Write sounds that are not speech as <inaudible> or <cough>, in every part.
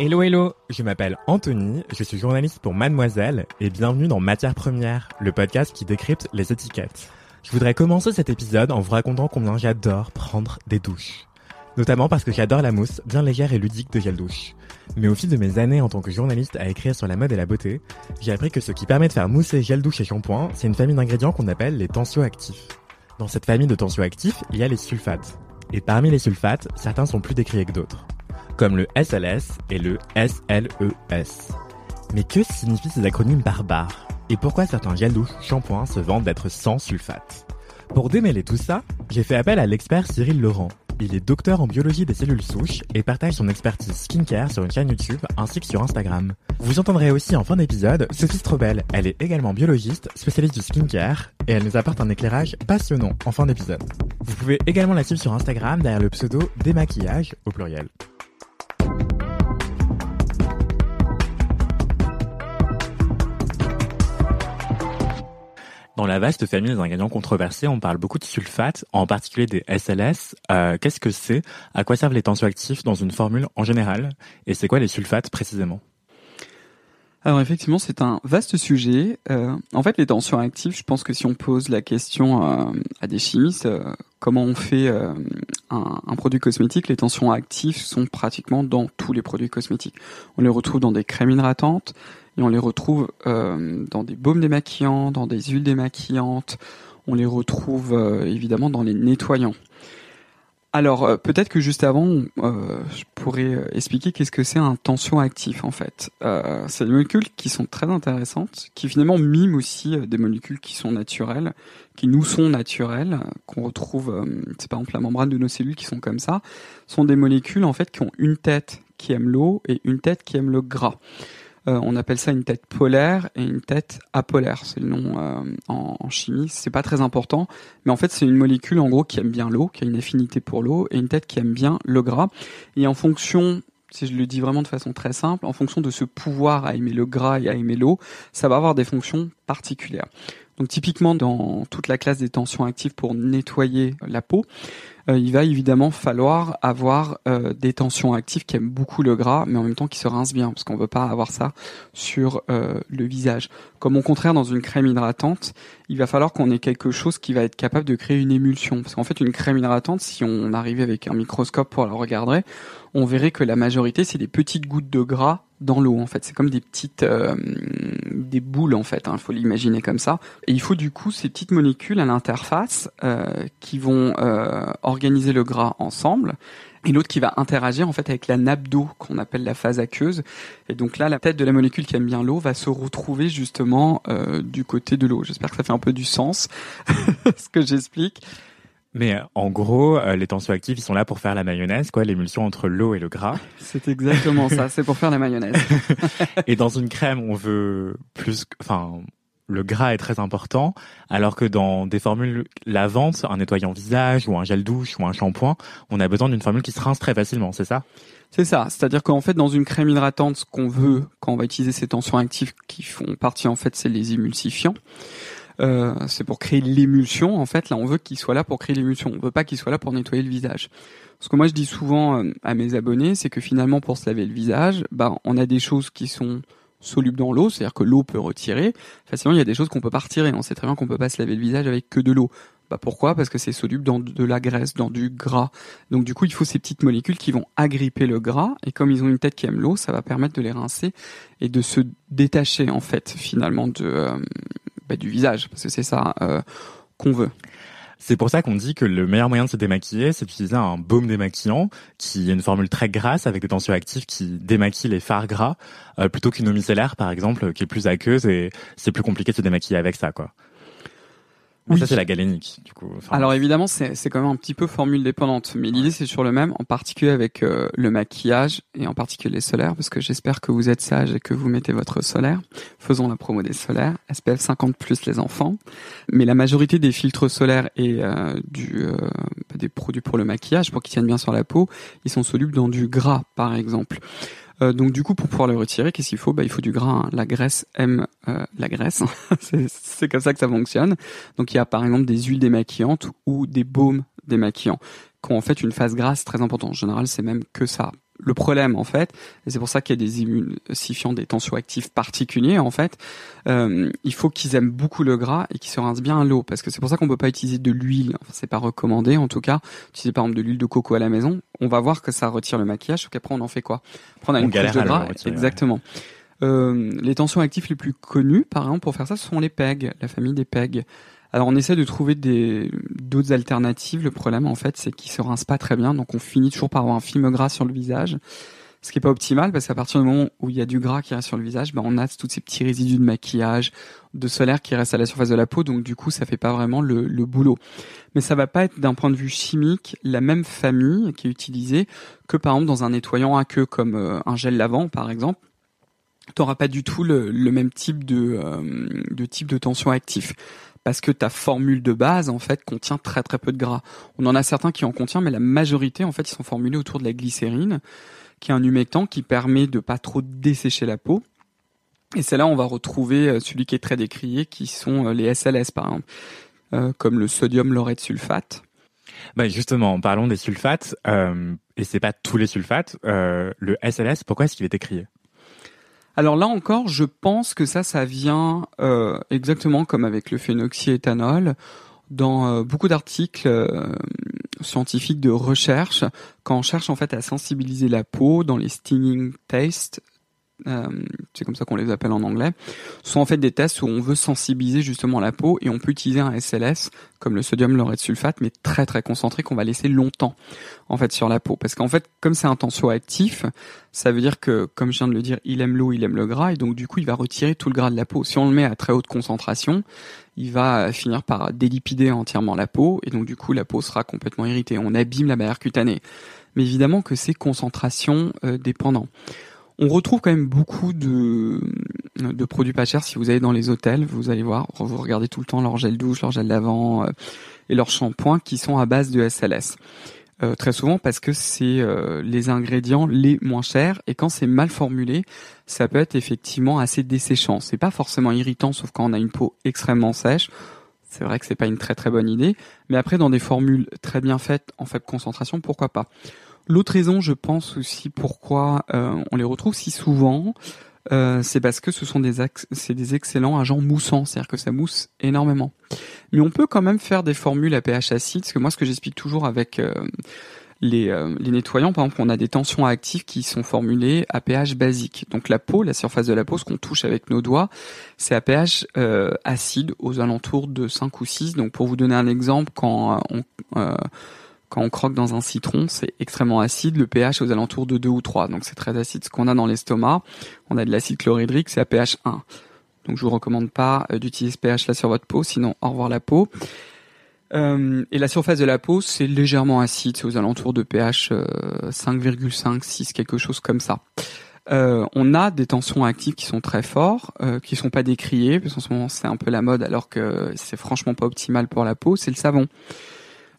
Hello hello, je m'appelle Anthony, je suis journaliste pour Mademoiselle et bienvenue dans Matière Première, le podcast qui décrypte les étiquettes. Je voudrais commencer cet épisode en vous racontant combien j'adore prendre des douches. Notamment parce que j'adore la mousse bien légère et ludique de gel douche. Mais au fil de mes années en tant que journaliste à écrire sur la mode et la beauté, j'ai appris que ce qui permet de faire mousser gel douche et shampoing, c'est une famille d'ingrédients qu'on appelle les tensioactifs. Dans cette famille de tensioactifs, il y a les sulfates. Et parmi les sulfates, certains sont plus décriés que d'autres comme le SLS et le SLES. E Mais que signifient ces acronymes barbares? Et pourquoi certains gels douche shampoings se vendent d'être sans sulfate? Pour démêler tout ça, j'ai fait appel à l'expert Cyril Laurent. Il est docteur en biologie des cellules souches et partage son expertise skincare sur une chaîne YouTube ainsi que sur Instagram. Vous entendrez aussi en fin d'épisode Sophie Strobel. Elle est également biologiste, spécialiste du skincare et elle nous apporte un éclairage passionnant en fin d'épisode. Vous pouvez également la suivre sur Instagram derrière le pseudo démaquillage au pluriel. Dans la vaste famille des ingrédients controversés, on parle beaucoup de sulfates, en particulier des SLS. Euh, Qu'est-ce que c'est? À quoi servent les tensioactifs dans une formule en général? Et c'est quoi les sulfates précisément? Alors effectivement, c'est un vaste sujet. Euh, en fait, les tensions actives, je pense que si on pose la question euh, à des chimistes, euh, comment on fait un, un, produit cosmétique, les tensions actives sont pratiquement dans tous les produits cosmétiques. On les retrouve dans des crèmes hydratantes, et on les retrouve dans des baumes démaquillants, dans des huiles démaquillantes, on les retrouve évidemment dans les nettoyants. Alors euh, peut-être que juste avant, je pourrais expliquer qu'est-ce que c'est un tension actif en fait. c'est des molécules qui sont très intéressantes, qui finalement miment aussi des molécules qui sont naturelles, qui nous sont naturelles, qu'on retrouve, c'est par exemple la membrane de nos cellules qui sont comme ça, sont des molécules en fait qui ont une tête qui aime l'eau et une tête qui aime le gras. Euh, on appelle ça une tête polaire et une tête apolaire. C'est le nom euh, en, en, chimie. C'est pas très important, mais en fait c'est une molécule en gros qui aime bien l'eau, qui a une affinité pour l'eau, et une tête qui aime bien le gras. Et en fonction si je le dis vraiment de façon très simple, en fonction de ce pouvoir à aimer le gras et à aimer l'eau, ça va avoir des fonctions particulières. Donc typiquement dans toute la classe des tensions actives pour nettoyer la peau, il va évidemment falloir avoir euh, des tensions actives qui aiment beaucoup le gras, mais en même temps qui se rincent bien, parce qu'on ne veut pas avoir ça sur euh, le visage. Comme au contraire, dans une crème hydratante, il va falloir qu'on ait quelque chose qui va être capable de créer une émulsion. Parce qu'en fait, une crème hydratante, si on arrivait avec un microscope pour la regarder, on verrait que la majorité, c'est des petites gouttes de gras dans l'eau en fait. C'est comme des petites euh, des boules en fait. Il hein, faut l'imaginer comme ça. Et il faut du coup ces petites molécules à l'interface euh, qui vont euh, organiser le gras ensemble. Et l'autre qui va interagir en fait avec la nappe d'eau qu'on appelle la phase aqueuse. Et donc là, la tête de la molécule qui aime bien l'eau va se retrouver justement euh, du côté de l'eau. J'espère que ça fait un peu du sens <laughs> ce que j'explique. Mais euh, en gros, euh, les tensioactifs, ils sont là pour faire la mayonnaise, quoi, l'émulsion entre l'eau et le gras. <laughs> C'est exactement ça, c'est pour faire la mayonnaise. <laughs> et dans une crème, on veut plus, enfin, le gras est très important, alors que dans des formules lavantes, un nettoyant visage ou un gel douche ou un shampoing, on a besoin d'une formule qui se rince très facilement, c'est ça? C'est ça, c'est-à-dire qu'en fait, dans une crème hydratante, ce qu'on veut quand on va utiliser ces tensions actives qui font partie, en fait, c'est les émulsifiants. Euh, c'est pour créer l'émulsion. En fait, là, on veut qu'il soit là pour créer l'émulsion. On veut pas qu'il soit là pour nettoyer le visage. Ce que moi je dis souvent euh, à mes abonnés, c'est que finalement, pour se laver le visage, bah, on a des choses qui sont solubles dans l'eau, c'est-à-dire que l'eau peut retirer. Facilement, il y a des choses qu'on peut pas retirer. On sait très bien qu'on peut pas se laver le visage avec que de l'eau. Bah pourquoi? Parce que c'est soluble dans de la graisse, dans du gras. Donc du coup, il faut ces petites molécules qui vont agripper le gras et comme ils ont une tête qui aime l'eau, ça va permettre de les rincer et de se détacher en fait finalement de euh, bah, du visage, parce que c'est ça euh, qu'on veut. C'est pour ça qu'on dit que le meilleur moyen de se démaquiller, c'est d'utiliser un baume démaquillant, qui est une formule très grasse avec des tensioactifs qui démaquillent les fards gras, euh, plutôt qu'une eau micellaire, par exemple, qui est plus aqueuse et c'est plus compliqué de se démaquiller avec ça, quoi oui. ça, c'est la galénique, du coup. Alors évidemment, c'est, c'est quand même un petit peu formule dépendante, mais l'idée c'est sur le même, en particulier avec euh, le maquillage et en particulier les solaires, parce que j'espère que vous êtes sage et que vous mettez votre solaire. Faisons la promo des solaires, SPF 50 plus les enfants. Mais la majorité des filtres solaires et euh, du, euh, des produits pour le maquillage, pour qu'ils tiennent bien sur la peau, ils sont solubles dans du gras, par exemple. Euh, donc du coup, pour pouvoir le retirer, qu'est-ce qu'il faut? Bah, Il faut du gras. La graisse aime euh, la graisse. <laughs> c'est comme ça que ça fonctionne. Donc il y a par exemple des huiles démaquillantes ou des baumes démaquillants qui ont en fait une phase grasse très importante. En général, c'est même que ça. Le problème, en fait, et c'est pour ça qu'il y a des émulsifiants, des tensioactifs particuliers, en fait, euh, il faut qu'ils aiment beaucoup le gras et qu'ils se rincent bien l'eau, parce que c'est pour ça qu'on peut pas utiliser de l'huile. Enfin, c'est pas recommandé, en tout cas. Utiliser par exemple de l'huile de coco à la maison, on va voir que ça retire le maquillage, sauf qu'après on en fait quoi? Prendre une couche de gras, exactement. Euh, les tensioactifs les plus connus, par exemple, pour faire ça, ce sont les PEG, la famille des PEG. Alors on essaie de trouver des d'autres alternatives. Le problème en fait, c'est qu'ils se rincent pas très bien, donc on finit toujours par avoir un film gras sur le visage, ce qui est pas optimal parce qu'à partir du moment où il y a du gras qui reste sur le visage, ben on a tous ces petits résidus de maquillage, de solaire qui restent à la surface de la peau, donc du coup ça fait pas vraiment le, le boulot. Mais ça va pas être d'un point de vue chimique la même famille qui est utilisée que par exemple dans un nettoyant à queue comme euh, un gel lavant par exemple t'auras pas du tout le, le même type de, euh, de type de tension actif parce que ta formule de base en fait contient très très peu de gras. On en a certains qui en contiennent, mais la majorité en fait ils sont formulés autour de la glycérine, qui est un humectant qui permet de pas trop dessécher la peau. Et c'est là on va retrouver euh, celui qui est très décrié, qui sont euh, les SLS par exemple, euh, comme le sodium laureth sulfate. Bah justement, parlons des sulfates, euh, et c'est pas tous les sulfates. Le SLS, pourquoi est-ce qu'il est écrié alors là encore, je pense que ça, ça vient euh, exactement comme avec le phénoxyéthanol. Dans euh, beaucoup d'articles euh, scientifiques de recherche, quand on cherche en fait à sensibiliser la peau dans les stinging tests, c'est comme ça qu'on les appelle en anglais, sont en fait des tests où on veut sensibiliser justement la peau et on peut utiliser un SLS comme le sodium laureth sulfate mais très très concentré qu'on va laisser longtemps en fait sur la peau parce qu'en fait comme c'est un tensioactif, ça veut dire que comme je viens de le dire, il aime l'eau, il aime le gras et donc du coup il va retirer tout le gras de la peau. Si on le met à très haute concentration, il va finir par délipider entièrement la peau et donc du coup la peau sera complètement irritée. On abîme la barrière cutanée. Mais évidemment que c'est concentration euh, dépendant. On retrouve quand même beaucoup de, produits pas chers. Si vous allez dans les hôtels, vous allez voir, vous regardez tout le temps leur gel douche, leur gel d'avant euh, et leur shampoing qui sont à base de SLS. Euh, très souvent parce que c'est euh, les ingrédients les moins chers et quand c'est mal formulé, ça peut être effectivement assez desséchant. C'est pas forcément irritant, sauf quand on a une peau extrêmement sèche. C'est vrai que c'est pas une très très bonne idée, mais après dans des formules très bien faites en faible concentration, pourquoi pas? L'autre raison, je pense aussi, pourquoi euh, on les retrouve si souvent, euh, c'est parce que ce sont des, c'est des excellents agents moussants, c'est-à-dire que ça mousse énormément. Mais on peut quand même faire des formules à pH acide, parce que moi, ce que j'explique toujours avec euh, les, les, nettoyants, par exemple, on a des tensions actives qui sont formulées à pH basique. Donc la peau, la surface de la peau, ce qu'on touche avec nos doigts, c'est à pH acide, aux alentours de 5 ou 6. Donc pour vous donner un exemple, quand on quand on croque dans un citron, c'est extrêmement acide. Le pH est aux alentours de 2 ou 3, donc c'est très acide. Ce qu'on a dans l'estomac, on a de l'acide chlorhydrique, c'est à pH 1. Donc je vous recommande pas euh, d'utiliser ce pH là sur votre peau, sinon au revoir la peau. Euh, et la surface de la peau, c'est légèrement acide, c'est aux alentours de pH 5,5, 6, quelque chose comme ça. Euh, on a des tensions actives qui sont très forts, euh, qui sont pas décriées, parce qu'en ce moment c'est un peu la mode, alors que c'est franchement pas optimal pour la peau. C'est le savon.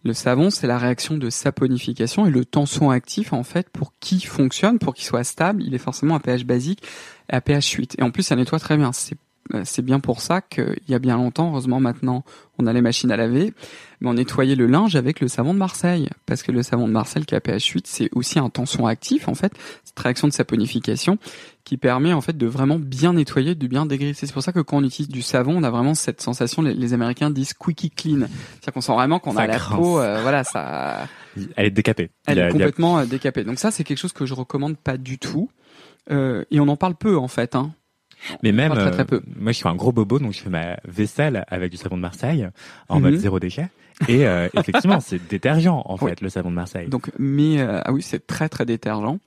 Le savon, c'est la réaction de saponification et le tension actif, en fait, pour qu'il fonctionne, pour qu'il soit stable, il est forcément à pH basique et à pH 8. Et en plus, ça nettoie très bien. Euh, c'est bien pour ça qu'il y a bien longtemps, heureusement maintenant, on a les machines à laver, mais on nettoyait le linge avec le savon de Marseille. Parce que le savon de Marseille qui a pH 8, c'est aussi un tension actif, en fait, cette réaction de saponification qui permet, en fait, de vraiment bien nettoyer, de bien dégraisser. C'est pour ça que quand on utilise du savon, on a vraiment cette sensation, les, Américains disent squeaky clean. C'est-à-dire qu'on sent vraiment qu'on a la peau, euh, voilà, ça... Elle est décapée. Elle est complètement euh, décapée. Donc ça, c'est quelque chose que je recommande pas du tout. Euh, et on en parle peu, en fait, hein. Mais même, très, peu. moi, je suis un gros bobo, donc je fais ma vaisselle avec du savon de Marseille en mode mhm. zéro déchet. Et euh, effectivement, c'est détergent en fait le savon de Marseille. Donc, mais euh, ah oui, c'est très très détergent.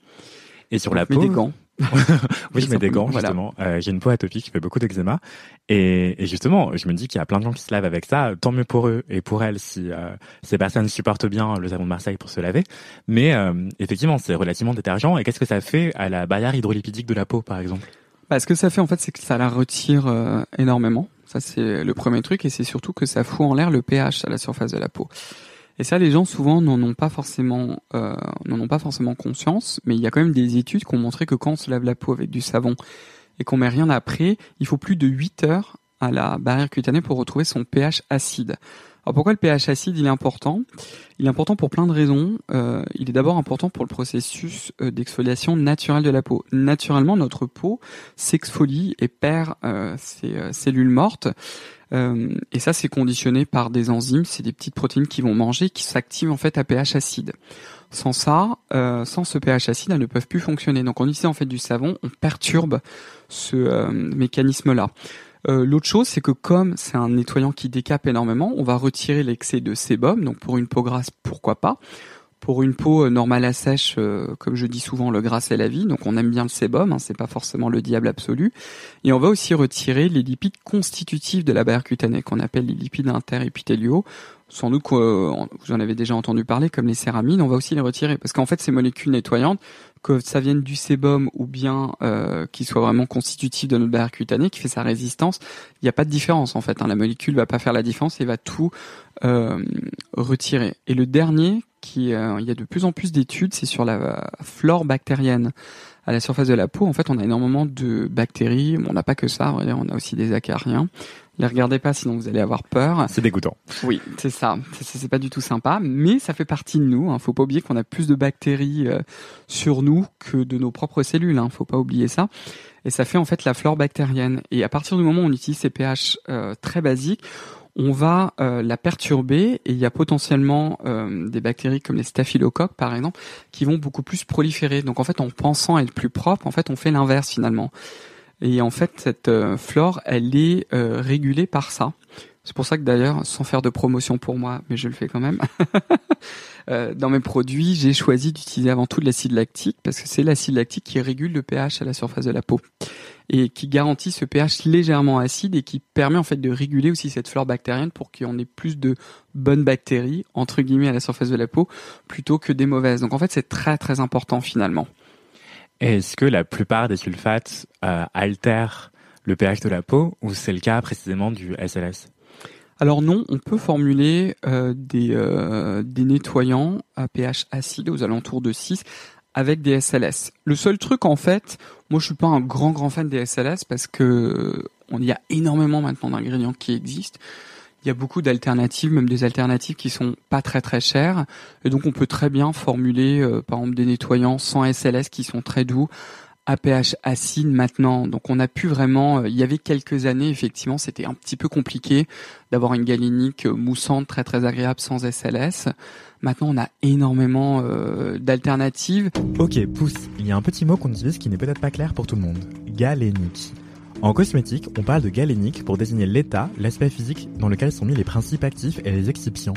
Et sur la peau. des gants. <laughs> oui, je mets des gants justement. Euh, j'ai une peau atopique qui fait beaucoup d'eczéma et, et, justement, je me dis qu'il y a plein de gens qui se lavent avec ça. Tant mieux pour eux et pour elles si euh, ces personnes supportent bien le savon de Marseille pour se laver. Mais euh, effectivement, c'est relativement détergent. Et qu'est-ce que ça fait à la barrière hydrolipidique de la peau, par exemple? Bah, ce que ça fait en fait, c'est que ça la retire euh, énormément. C'est le premier truc, et c'est surtout que ça fout en l'air le pH à la surface de la peau. Et ça, les gens souvent n'en ont pas forcément, euh, n'en ont pas forcément conscience, mais il y a quand même des études qui ont montré que quand on se lave la peau avec du savon et qu'on met rien après, il faut plus de 8 heures à la barrière cutanée pour retrouver son pH acide. Alors pourquoi le pH acide il est important? Il est important pour plein de raisons. Euh, il est d'abord important pour le processus euh, d'exfoliation naturelle de la peau. Naturellement, notre peau s'exfolie et perd euh, ses euh, cellules mortes. Euh, et ça, c'est conditionné par des enzymes, c'est des petites protéines qui vont manger, qui s'activent en fait à pH acide. Sans ça, euh, sans ce pH acide, elles ne peuvent plus fonctionner. Donc on utilise en fait du savon, on perturbe ce mécanisme-là. Euh, l'autre chose, c'est que comme c'est un nettoyant qui décape énormément, on va retirer l'excès de sébum. Donc pour une peau grasse, pourquoi pas pour une peau euh, normale à sèche, euh, comme je dis souvent, le gras c'est la vie, donc on aime bien le sébum, hein, c'est pas forcément le diable absolu. Et on va aussi retirer les lipides constitutifs de la barrière cutanée, qu'on appelle les lipides interépithéliaux. Sans doute que vous en avez déjà entendu parler, comme les céramines, on va aussi les retirer, parce qu'en fait ces molécules nettoyantes, que ça vienne du sébum ou bien euh, qu'il soit vraiment constitutif de notre barrière cutanée, qui fait sa résistance, il n'y a pas de différence en fait. Hein. La molécule va pas faire la différence et va tout euh, retirer. Et le dernier, qui euh, il y a de plus en plus d'études, c'est sur la flore bactérienne à la surface de la peau. En fait, on a énormément de bactéries. on n'a pas que ça, on a aussi des acariens. Les regardez pas, sinon vous allez avoir peur. C'est dégoûtant. Oui, c'est ça. C'est pas du tout sympa, mais ça fait partie de nous. Hein. Faut pas oublier qu'on a plus de bactéries euh, sur nous que de nos propres cellules. Hein. Faut pas oublier ça. Et ça fait en fait la flore bactérienne. Et à partir du moment où on utilise ces pH euh, très basiques, on va euh, la perturber et il y a potentiellement euh, des bactéries comme les staphylocoques par exemple qui vont beaucoup plus proliférer. Donc en fait en pensant être plus propre, en fait on fait l'inverse finalement. Et en fait cette euh, flore elle est régulée par ça. C'est pour ça que d'ailleurs, sans faire de promotion pour moi, mais je le fais quand même, <laughs> dans mes produits, j'ai choisi d'utiliser avant tout de l'acide lactique parce que c'est l'acide lactique qui régule le pH à la surface de la peau et qui garantit ce pH légèrement acide et qui permet en fait de réguler aussi cette flore bactérienne pour qu'on ait plus de bonnes bactéries entre guillemets à la surface de la peau plutôt que des mauvaises. Donc en fait c'est très très important finalement. Est-ce que la plupart des sulfates euh, altèrent le pH de la peau ou c'est le cas précisément du SLS alors non, on peut formuler euh, des, euh, des nettoyants à pH acide aux alentours de 6 avec des SLS. Le seul truc en fait, moi je suis pas un grand grand fan des SLS parce que on y a énormément maintenant d'ingrédients qui existent. Il y a beaucoup d'alternatives, même des alternatives qui sont pas très très chères. Et donc on peut très bien formuler euh, par exemple des nettoyants sans SLS qui sont très doux à pH acide maintenant. Donc on a pu vraiment, euh, il y avait quelques années effectivement, c'était un petit peu compliqué d'avoir une galénique euh, moussante très très agréable sans SLS. Maintenant on a énormément euh, d'alternatives. Ok, pouce, il y a un petit mot qu'on utilise qui n'est peut-être pas clair pour tout le monde. Galénique. En cosmétique, on parle de galénique pour désigner l'état, l'aspect physique dans lequel sont mis les principes actifs et les excipients.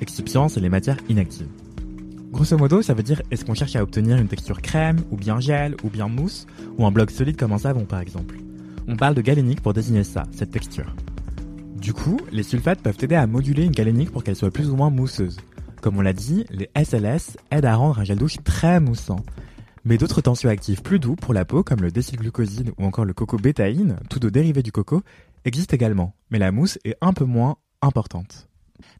Excipients, c'est les matières inactives. Grosso modo, ça veut dire est-ce qu'on cherche à obtenir une texture crème, ou bien gel, ou bien mousse, ou un bloc solide comme un savon par exemple? On parle de galénique pour désigner ça, cette texture. Du coup, les sulfates peuvent aider à moduler une galénique pour qu'elle soit plus ou moins mousseuse. Comme on l'a dit, les SLS aident à rendre un gel douche très moussant. Mais d'autres tensioactifs plus doux pour la peau, comme le décylglucoside ou encore le coco bétaïne, tous deux dérivés du coco, existent également. Mais la mousse est un peu moins importante.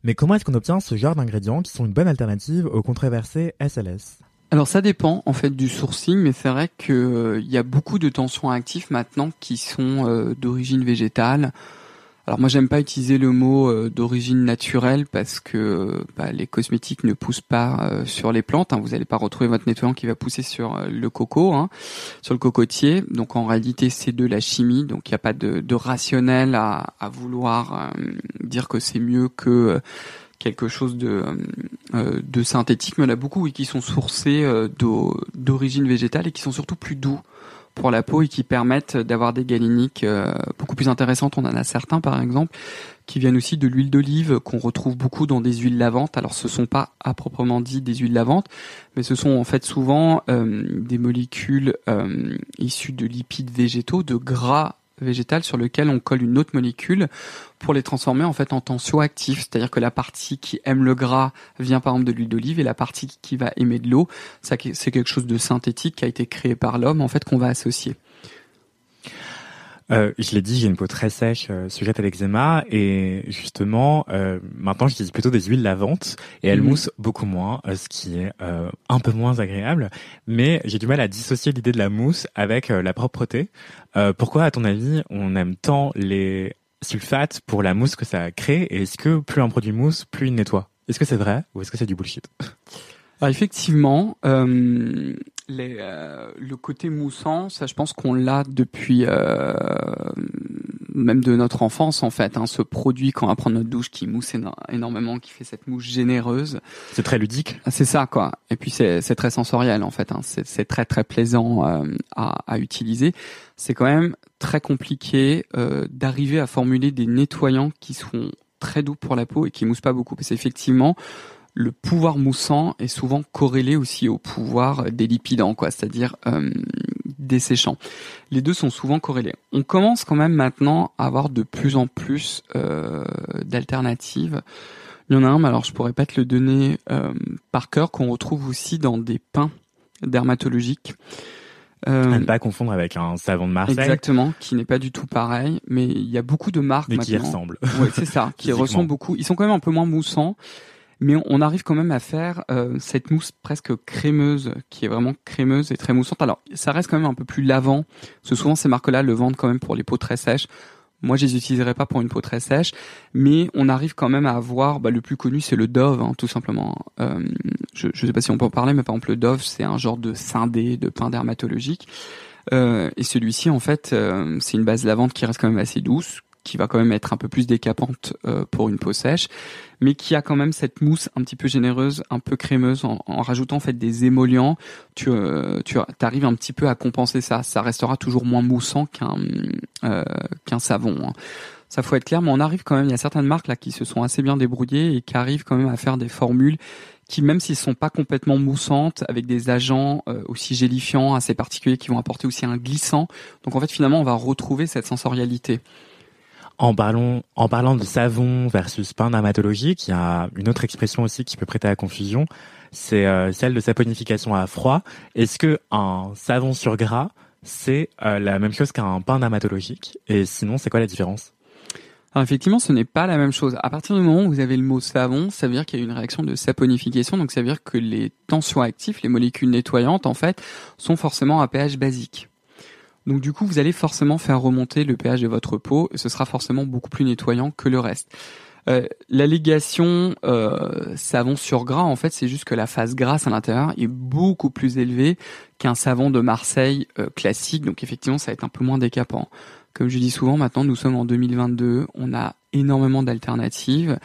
Mais comment est-ce qu'on obtient ce genre d'ingrédients qui sont une bonne alternative aux controversés SLS alors ça dépend en fait du sourcing, mais c'est vrai qu'il euh, y a beaucoup de tensions actifs maintenant qui sont euh, d'origine végétale, alors moi j'aime pas utiliser le mot euh, d'origine naturelle parce que bah, les cosmétiques ne poussent pas euh, sur les plantes. Hein. Vous n'allez pas retrouver votre nettoyant qui va pousser sur euh, le coco, hein, sur le cocotier. Donc en réalité c'est de la chimie. Donc il n'y a pas de, rationnel à, vouloir dire que c'est mieux que quelque chose de, de synthétique. Mais il y en a beaucoup qui sont sourcés d'origine végétale et qui sont surtout plus doux pour la peau et qui permettent d'avoir des galéniques euh, beaucoup plus intéressantes. On en a certains par exemple qui viennent aussi de l'huile d'olive qu'on retrouve beaucoup dans des huiles lavantes. Alors ce sont pas à proprement dit des huiles lavantes, mais ce sont en fait souvent euh, des molécules euh, issues de lipides végétaux, de gras végétal sur lequel on colle une autre molécule pour les transformer en fait en tensioactifs. C'est-à-dire que la partie qui aime le gras vient par exemple de l'huile d'olive et la partie qui va aimer de l'eau, c'est quelque chose de synthétique qui a été créé par l'homme en fait qu'on va associer. Euh, je l'ai dit, j'ai une peau très sèche, euh, sujette à l'eczéma, et justement, euh, maintenant j'utilise plutôt des huiles lavantes, et elles mhm. moussent beaucoup moins, euh, ce qui est euh, un peu moins agréable. Mais j'ai du mal à dissocier l'idée de la mousse avec la propreté. pourquoi, à ton avis, on aime tant les sulfate pour la mousse que ça crée Et est-ce que plus un produit mousse, plus il nettoie? Est-ce que c'est vrai ou est-ce que c'est du bullshit? Alors effectivement, euh, les, euh, le côté moussant, ça je pense qu'on l'a depuis euh, même de notre enfance en fait. Hein, ce produit quand on va prendre notre douche qui mousse énormément, qui fait cette mousse généreuse. C'est très ludique. Ah, c'est ça quoi. Et puis c'est très sensoriel en fait. Hein. C'est très très plaisant euh, à, à, utiliser. C'est quand même très compliqué euh, d'arriver à formuler des nettoyants qui seront très doux pour la peau et qui moussent pas beaucoup. Parce qu'effectivement, le pouvoir moussant est souvent corrélé aussi au pouvoir des lipidants, quoi, c'est-à-dire euh, desséchants. Les deux sont souvent corrélés. On commence quand même maintenant à avoir de plus en plus euh, d'alternatives. Il y en a un, mais alors je pourrais pas te le donner euh, par cœur, qu'on retrouve aussi dans des pains dermatologiques. Euh, à ne pas confondre avec un savon de Marseille. Exactement, qui n'est pas du tout pareil, mais il y a beaucoup de marques mais maintenant. qui ressemblent. Oui, c'est ça, <laughs> qui ressemblent beaucoup. Ils sont quand même un peu moins moussants, mais on arrive quand même à faire euh, cette mousse presque crémeuse, qui est vraiment crémeuse et très moussante. Alors, ça reste quand même un peu plus lavant, parce souvent ces marques-là le vendent quand même pour les peaux très sèches. Moi, je les utiliserai pas pour une peau très sèche, mais on arrive quand même à avoir, bah, le plus connu, c'est le Dove, hein, tout simplement. Euh, je ne sais pas si on peut en parler, mais par exemple, le Dove, c'est un genre de scindé de pain dermatologique. Euh, et celui-ci, en fait, euh, c'est une base lavante qui reste quand même assez douce, qui va quand même être un peu plus décapante euh, pour une peau sèche, mais qui a quand même cette mousse un petit peu généreuse, un peu crémeuse, en, rajoutant en fait des émollients. Tu, euh, tu arrives un petit peu à compenser ça. Ça restera toujours moins moussant qu'un euh, savon. Hein. Ça faut être clair, mais on arrive quand même. Il y a certaines marques là qui se sont assez bien débrouillées et qui arrivent quand même à faire des formules qui, même s'ils sont pas complètement moussantes, avec des agents aussi gélifiants assez particuliers qui vont apporter aussi un glissant. Donc en fait, finalement, on va retrouver cette sensorialité. En parlant, de savon versus pain dermatologique, il y a une autre expression aussi qui peut prêter à confusion, c'est euh, celle de saponification à froid. Est-ce que un savon sur gras, c'est euh, la même chose qu'un pain dermatologique? Et sinon, c'est quoi la différence? Effectivement, ce n'est pas la même chose. À partir du moment où vous avez le mot savon, ça veut dire qu'il y a une réaction de saponification, donc ça veut dire que les tensions actifs, les molécules nettoyantes, en fait, sont forcément à pH basique. Donc du coup, vous allez forcément faire remonter le pH de votre peau et ce sera forcément beaucoup plus nettoyant que le reste. Euh, L'allégation euh, savon sur gras, en fait, c'est juste que la phase grasse à l'intérieur est beaucoup plus élevée qu'un savon de Marseille euh, classique. Donc effectivement, ça va être un peu moins décapant. Comme je dis souvent, maintenant, nous sommes en 2022, on a énormément d'alternatives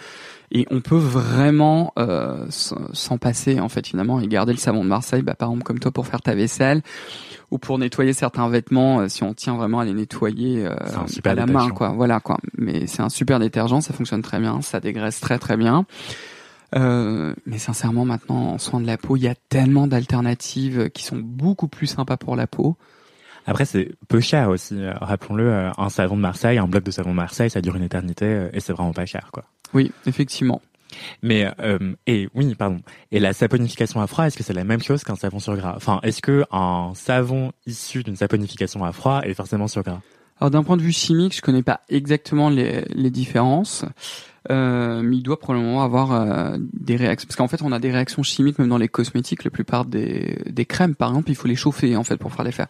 et on peut vraiment euh, s'en passer en fait finalement et garder le savon de Marseille, bah, par exemple comme toi pour faire ta vaisselle ou pour nettoyer certains vêtements euh, si on tient vraiment à les nettoyer euh, à la main quoi voilà quoi mais c'est un super détergent ça fonctionne très bien ça dégraisse très très bien euh, mais sincèrement maintenant en soins de la peau il y a tellement d'alternatives qui sont beaucoup plus sympas pour la peau après, c'est peu cher aussi. Rappelons-le, un savon de Marseille, un bloc de savon de Marseille, ça dure une éternité et c'est vraiment pas cher, quoi. Oui, effectivement. Mais euh, et oui, pardon. Et la saponification à froid, est-ce que c'est la même chose qu'un savon sur gras? Enfin, est-ce que un savon issu d'une saponification à froid est forcément sur gras? Alors d'un point de vue chimique, je connais pas exactement les, les différences. Euh, mais il doit probablement avoir euh, des réactions parce qu'en fait on a des réactions chimiques même dans les cosmétiques la plupart des, des crèmes par exemple il faut les chauffer en fait pour faire les faire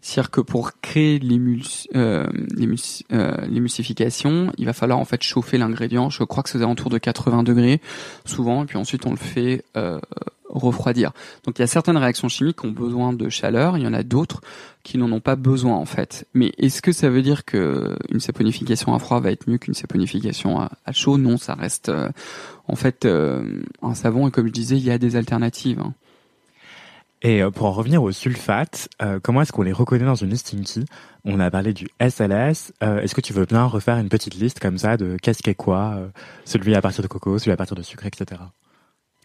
c'est-à-dire que pour créer euh, l'émulsification, il va falloir en fait chauffer l'ingrédient. Je crois que c'est autour de 80 degrés souvent, et puis ensuite on le fait euh, refroidir. Donc il y a certaines réactions chimiques qui ont besoin de chaleur, il y en a d'autres qui n'en ont pas besoin en fait. Mais est-ce que ça veut dire que une saponification à froid va être mieux qu'une saponification à, chaud? Non, ça reste euh, en fait un savon et comme je disais, il y a des alternatives. Hein. Et euh, pour en revenir au sulfate, euh, comment est-ce qu'on les reconnaît dans une listing key On a parlé du SLS. Euh, est-ce que tu veux bien refaire une petite liste comme ça de qu'est-ce qu'est quoi Celui à partir de coco, celui à partir de sucre, etc.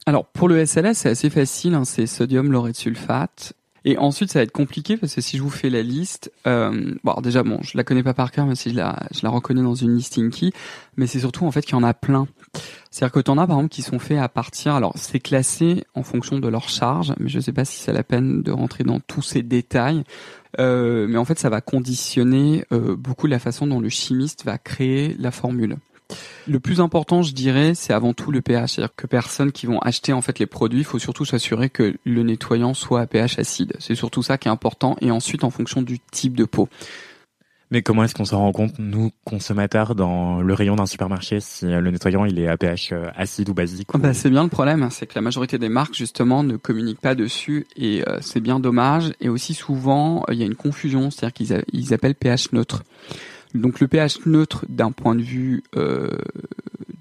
Alors pour le SLS, c'est assez facile. Hein, c'est sodium laureth sulfate. Et ensuite, ça va être compliqué parce que si je vous fais la liste, euh, bon, déjà, bon, je la connais pas par cœur, mais si je la, je la reconnais dans une listing key, mais c'est surtout en fait qu'il y en a plein. C'est-à-dire que tu en as par exemple qui sont faits à partir, alors c'est classé en fonction de leur charge, mais je sais pas si c'est la peine de rentrer dans tous ces détails. Euh, mais en fait, ça va conditionner euh, beaucoup la façon dont le chimiste va créer la formule. Le plus important, je dirais, c'est avant tout le pH. C'est-à-dire que personnes qui vont acheter en fait les produits, il faut surtout s'assurer que le nettoyant soit à pH acide. C'est surtout ça qui est important. Et ensuite, en fonction du type de peau. Mais comment est-ce qu'on se rend compte, nous, consommateurs, dans le rayon d'un supermarché, si le nettoyant il est à pH euh, acide ou basique bah, C'est bien le problème, c'est que la majorité des marques, justement, ne communiquent pas dessus et euh, c'est bien dommage. Et aussi souvent, il y a une confusion, c'est-à-dire qu'ils ils appellent pH neutre. Donc le pH neutre, d'un point de vue euh,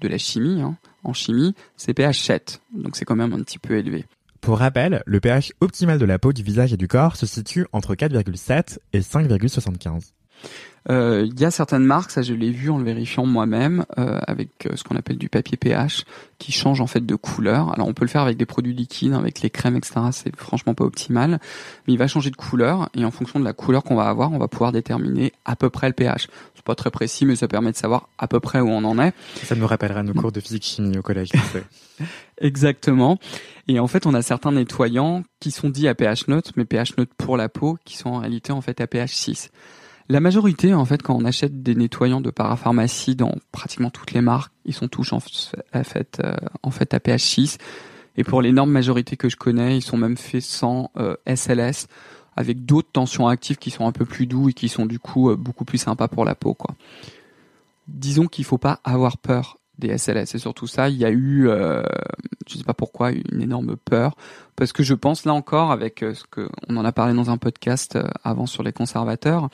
de la chimie, hein, en chimie, c'est pH 7. Donc c'est quand même un petit peu élevé. Pour rappel, le pH optimal de la peau, du visage et du corps se situe entre 4,7 et 5,75. Euh, il y a certaines marques, ça je l'ai vu en le vérifiant moi-même, euh, avec euh, ce qu'on appelle du papier pH, qui change en fait de couleur. Alors on peut le faire avec des produits liquides, avec les crèmes, etc. C'est franchement pas optimal, mais il va changer de couleur et en fonction de la couleur qu'on va avoir, on va pouvoir déterminer à peu près le pH. C'est pas très précis, mais ça permet de savoir à peu près où on en est. Ça nous rappellera nos cours de physique chimie au collège. <laughs> Exactement. Et en fait, on a certains nettoyants qui sont dits à pH neutre, mais pH neutre pour la peau, qui sont en réalité en fait à pH 6. La majorité, en fait, quand on achète des nettoyants de parapharmacie dans pratiquement toutes les marques, ils sont tous en fait, euh, en à pH 6. Et pour l'énorme majorité que je connais, ils sont même faits sans SLS, euh, avec d'autres tensions actives qui sont un peu plus doux et qui sont du coup euh, beaucoup plus sympas pour la peau. Quoi. Disons qu'il faut pas avoir peur des SLS. C'est surtout ça. Il y a eu, euh, je sais pas pourquoi, une énorme peur parce que je pense là encore avec euh, ce que on en a parlé dans un podcast euh, avant sur les conservateurs,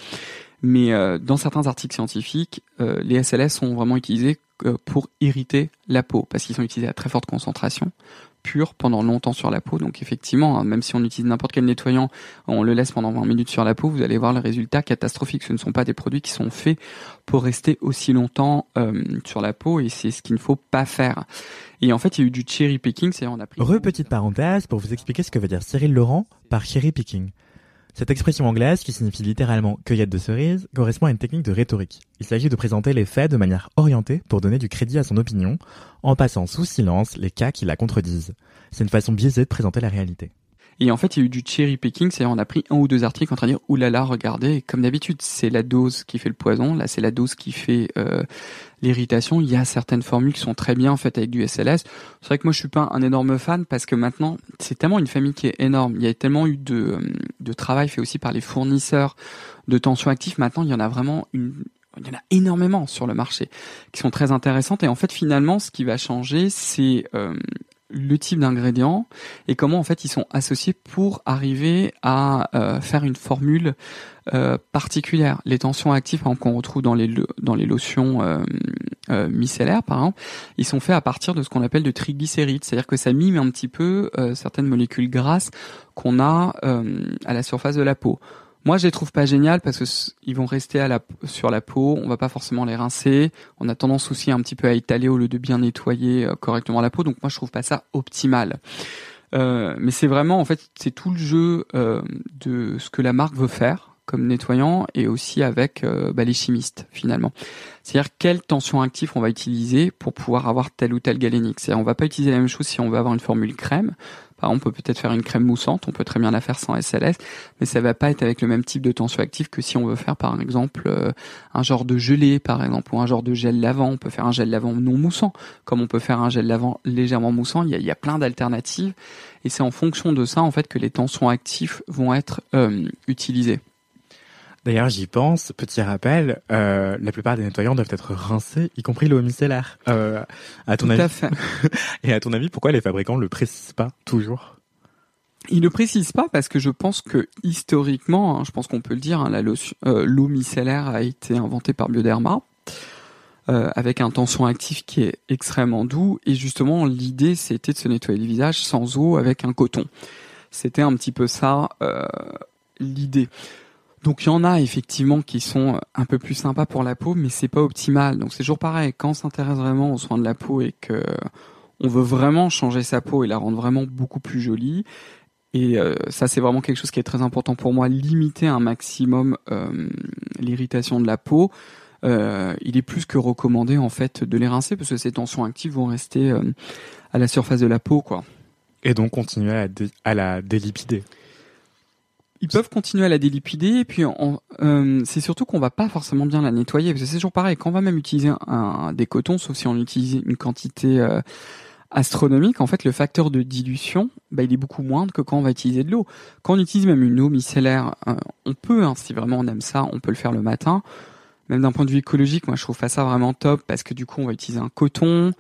mais dans certains articles scientifiques, les SLS sont vraiment utilisés pour irriter la peau parce qu'ils sont utilisés à très forte concentration pur pendant longtemps sur la peau. Donc effectivement, hein, même si on utilise n'importe quel nettoyant, on le laisse pendant 20 minutes sur la peau, vous allez voir le résultat catastrophique. Ce ne sont pas des produits qui sont faits pour rester aussi longtemps euh, sur la peau et c'est ce qu'il ne faut pas faire. Et en fait, il y a eu du cherry picking, c'est on a. Re petite parenthèse pour vous expliquer ce que veut dire Cyril Laurent par cherry picking. Cette expression anglaise, qui signifie littéralement cueillette de cerises, correspond à une technique de rhétorique. Il s'agit de présenter les faits de manière orientée pour donner du crédit à son opinion, en passant sous silence les cas qui la contredisent. C'est une façon biaisée de présenter la réalité. Et en fait, il y a eu du cherry picking, c'est-à-dire on a pris un ou deux articles en train de dire oulala, regardez, comme d'habitude, c'est la dose qui fait le poison, là c'est la dose qui fait euh, l'irritation. Il y a certaines formules qui sont très bien faites avec du SLS. C'est vrai que moi je suis pas un énorme fan parce que maintenant c'est tellement une famille qui est énorme. Il y a tellement eu de, de travail fait aussi par les fournisseurs de tension actifs. Maintenant, il y en a vraiment une, il y en a énormément sur le marché qui sont très intéressantes et en fait finalement ce qui va changer c'est euh, le type d'ingrédients et comment en fait ils sont associés pour arriver à euh, faire une formule euh, particulière. Les tensions actives qu'on retrouve dans les dans les lotions euh, euh, micellaires par exemple, ils sont faits à partir de ce qu'on appelle de triglycérides, c'est-à-dire que ça mime un petit peu certaines molécules grasses qu'on a à la surface de la peau. Moi, je les trouve pas géniales parce que ils vont rester à la, sur la peau. On va pas forcément les rincer. On a tendance aussi un petit peu à étaler au lieu de bien nettoyer euh, correctement la peau. Donc moi, je trouve pas ça optimal. Euh, mais c'est vraiment, en fait, c'est tout le jeu euh, de ce que la marque veut faire comme nettoyant et aussi avec euh, bah, les chimistes finalement. C'est-à-dire quelle tension active on va utiliser pour pouvoir avoir tel ou tel galénique. C'est-à-dire on va pas utiliser la même chose si on veut avoir une formule crème. On peut peut-être faire une crème moussante, on peut très bien la faire sans SLS, mais ça va pas être avec le même type de tension active que si on veut faire par exemple euh, un genre de gelée par exemple ou un genre de gel lavant. On peut faire un gel lavant non moussant, comme on peut faire un gel lavant légèrement moussant. Il y a, plein d'alternatives et c'est en fonction de ça en fait que les tensions actifs vont être euh, utilisées. D'ailleurs, j'y pense, petit rappel, euh, la plupart des nettoyants doivent être rincés, y compris l'eau micellaire. Euh, à ton Tout avis... à fait. <laughs> Et à ton avis, pourquoi les fabricants le précisent pas toujours? Ils ne précisent pas parce que je pense que historiquement, hein, je pense qu'on peut le dire, hein, euh, l'eau micellaire a été inventée par Bioderma. Euh, avec un tension actif qui est extrêmement doux et justement l'idée c'était de se nettoyer le visage sans eau avec un coton. C'était un petit peu ça euh, l'idée. Donc il y en a effectivement qui sont un peu plus sympas pour la peau, mais c'est pas optimal. Donc c'est toujours pareil. Quand on s'intéresse vraiment aux soins de la peau et que on veut vraiment changer sa peau et la rendre vraiment beaucoup plus jolie, et euh, ça c'est vraiment quelque chose qui est très important pour moi, limiter un maximum euh, l'irritation de la peau. Euh, il est plus que recommandé en fait de les rincer parce que ces tensions actives vont rester euh, à la surface de la peau, quoi. Et donc continuer à, à la délipider. Ils peuvent continuer à la délipider, et puis euh, c'est surtout qu'on va pas forcément bien la nettoyer, parce que c'est toujours pareil, quand on va même utiliser un, des cotons, sauf si on utilise une quantité euh, astronomique, en fait, le facteur de dilution, bah, il est beaucoup moindre que quand on va utiliser de l'eau. Quand on utilise même une eau micellaire, euh, on peut, hein, si vraiment on aime ça, on peut le faire le matin. Même d'un point de vue écologique, moi je trouve pas ça vraiment top parce que du coup on va utiliser un coton.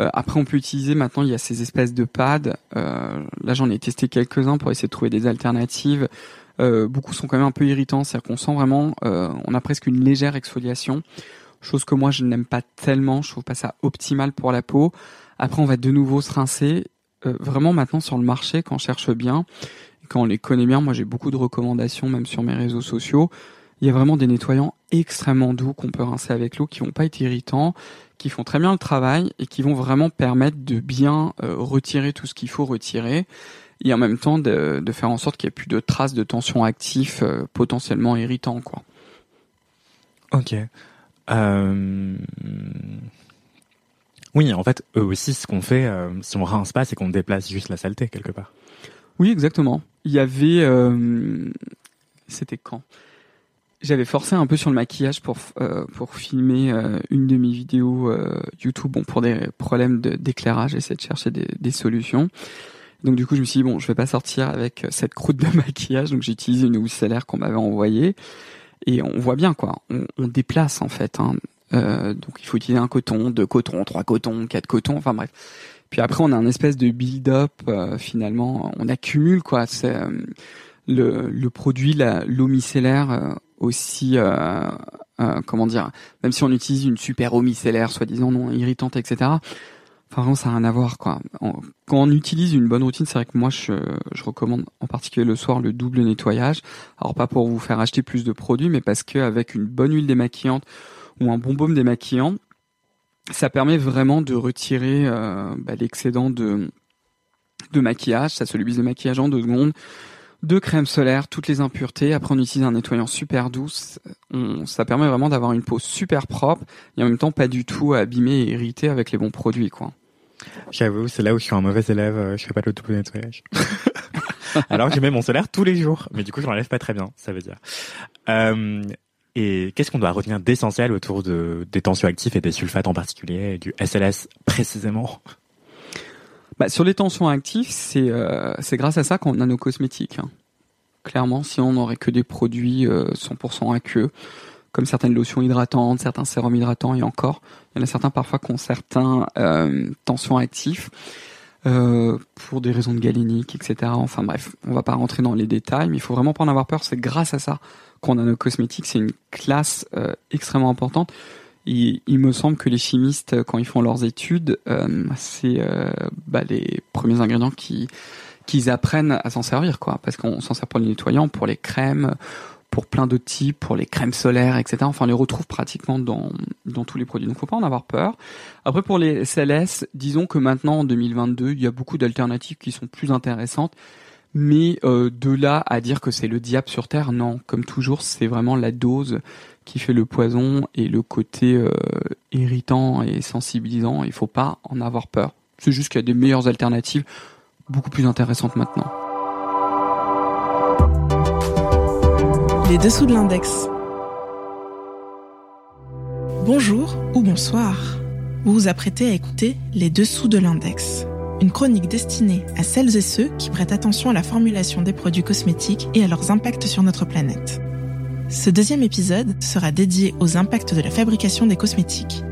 Euh, après on peut utiliser, maintenant il y a ces espèces de pads. Euh, là j'en ai testé quelques-uns pour essayer de trouver des alternatives. beaucoup sont quand même un peu irritants, c'est-à-dire qu'on sent vraiment, on a presque une légère exfoliation chose que moi je n'aime pas tellement, je trouve pas ça optimal pour la peau. Après on va de nouveau se rincer. Euh, vraiment maintenant sur le marché, quand on cherche bien, quand on les connaît bien, moi j'ai beaucoup de recommandations même sur mes réseaux sociaux. Il y a vraiment des nettoyants extrêmement doux qu'on peut rincer avec l'eau, qui vont pas être irritants, qui font très bien le travail et qui vont vraiment permettre de bien euh, retirer tout ce qu'il faut retirer et en même temps de, de faire en sorte qu'il n'y ait plus de traces de tension actif euh, potentiellement irritants quoi. Ok. Euh... Oui, en fait, eux aussi, ce qu'on fait, euh, si on rince pas, c'est qu'on déplace juste la saleté quelque part. Oui, exactement. Il y avait, c'était quand? J'avais forcé un peu sur le maquillage pour euh, pour filmer euh, une de mes vidéos YouTube, bon pour des problèmes d'éclairage, essayer de chercher des, des solutions. Donc du coup, je me suis dit bon, je vais pas sortir avec cette croûte de <laughs> maquillage, donc j'ai utilisé une housse solaire qu'on m'avait envoyée et on voit bien quoi, on, on déplace en fait. Hein. Euh, donc il faut utiliser un coton, deux cotons, trois cotons, quatre cotons, enfin bref. Puis après on a un espèce de build-up euh, finalement, on accumule quoi. C'est euh, le, le produit, l'eau micellaire euh, aussi, comment dire, même si on utilise une super eau micellaire soi-disant non irritante, etc. Enfin, vraiment, ça n'a rien à voir, quoi. Quand on utilise une bonne routine, c'est vrai que moi, je, je recommande en particulier le soir le double nettoyage. Alors, pas pour vous faire acheter plus de produits, mais parce qu'avec une bonne huile démaquillante ou un bon baume démaquillant, ça permet vraiment de retirer euh, bah, l'excédent de, de maquillage. Ça solubilise le maquillage en deux secondes de crème solaire, toutes les impuretés. Après, on utilise un nettoyant super. On, ça permet vraiment d'avoir une peau super propre et en même temps pas du tout abîmée et irritée avec les bons produits, quoi. J'avoue, c'est là où je suis un mauvais élève. Euh, je fais pas le double nettoyage. <laughs> Alors, j'ai mets mon solaire tous les jours, mais du coup, je l'enlève pas très bien. Ça veut dire. Euh, et qu'est-ce qu'on doit retenir d'essentiel autour de, des tensioactifs et des sulfates en particulier, et du SLS précisément? Bah, sur les tensions actifs, c'est euh, c'est grâce à ça qu'on a nos cosmétiques. Hein. Clairement, si on n'aurait que des produits euh, 100% aqueux, comme certaines lotions hydratantes, certains sérums hydratants et encore, il y en a certains parfois qui ont certains euh, tensions actifs euh, pour des raisons de galénique, etc. Enfin bref, on va pas rentrer dans les détails, mais il faut vraiment pas en avoir peur. C'est grâce à ça qu'on a nos cosmétiques. C'est une classe euh, extrêmement importante il, me semble que les chimistes, quand ils font leurs études, euh, c'est euh, bah, les premiers ingrédients qui qu'ils apprennent à s'en servir, quoi. Parce qu'on s'en sert pour les nettoyants, pour les crèmes, pour plein d'autres types, pour les crèmes solaires, etc. Enfin, on les retrouve pratiquement dans, dans tous les produits. Donc, faut pas en avoir peur. Après, pour les SLS, disons que maintenant, en 2022, il y a beaucoup d'alternatives qui sont plus intéressantes. Mais euh, de là à dire que c'est le diable sur Terre, non. Comme toujours, c'est vraiment la dose qui fait le poison et le côté euh, irritant et sensibilisant. Il faut pas en avoir peur. C'est juste qu'il y a des meilleures alternatives, beaucoup plus intéressantes maintenant. Les dessous de l'index. Bonjour ou bonsoir. Vous vous apprêtez à écouter Les dessous de l'index, une chronique destinée à celles et ceux qui prêtent attention à la formulation des produits cosmétiques et à leurs impacts sur notre planète. Ce deuxième épisode sera dédié aux impacts de la fabrication des cosmétiques.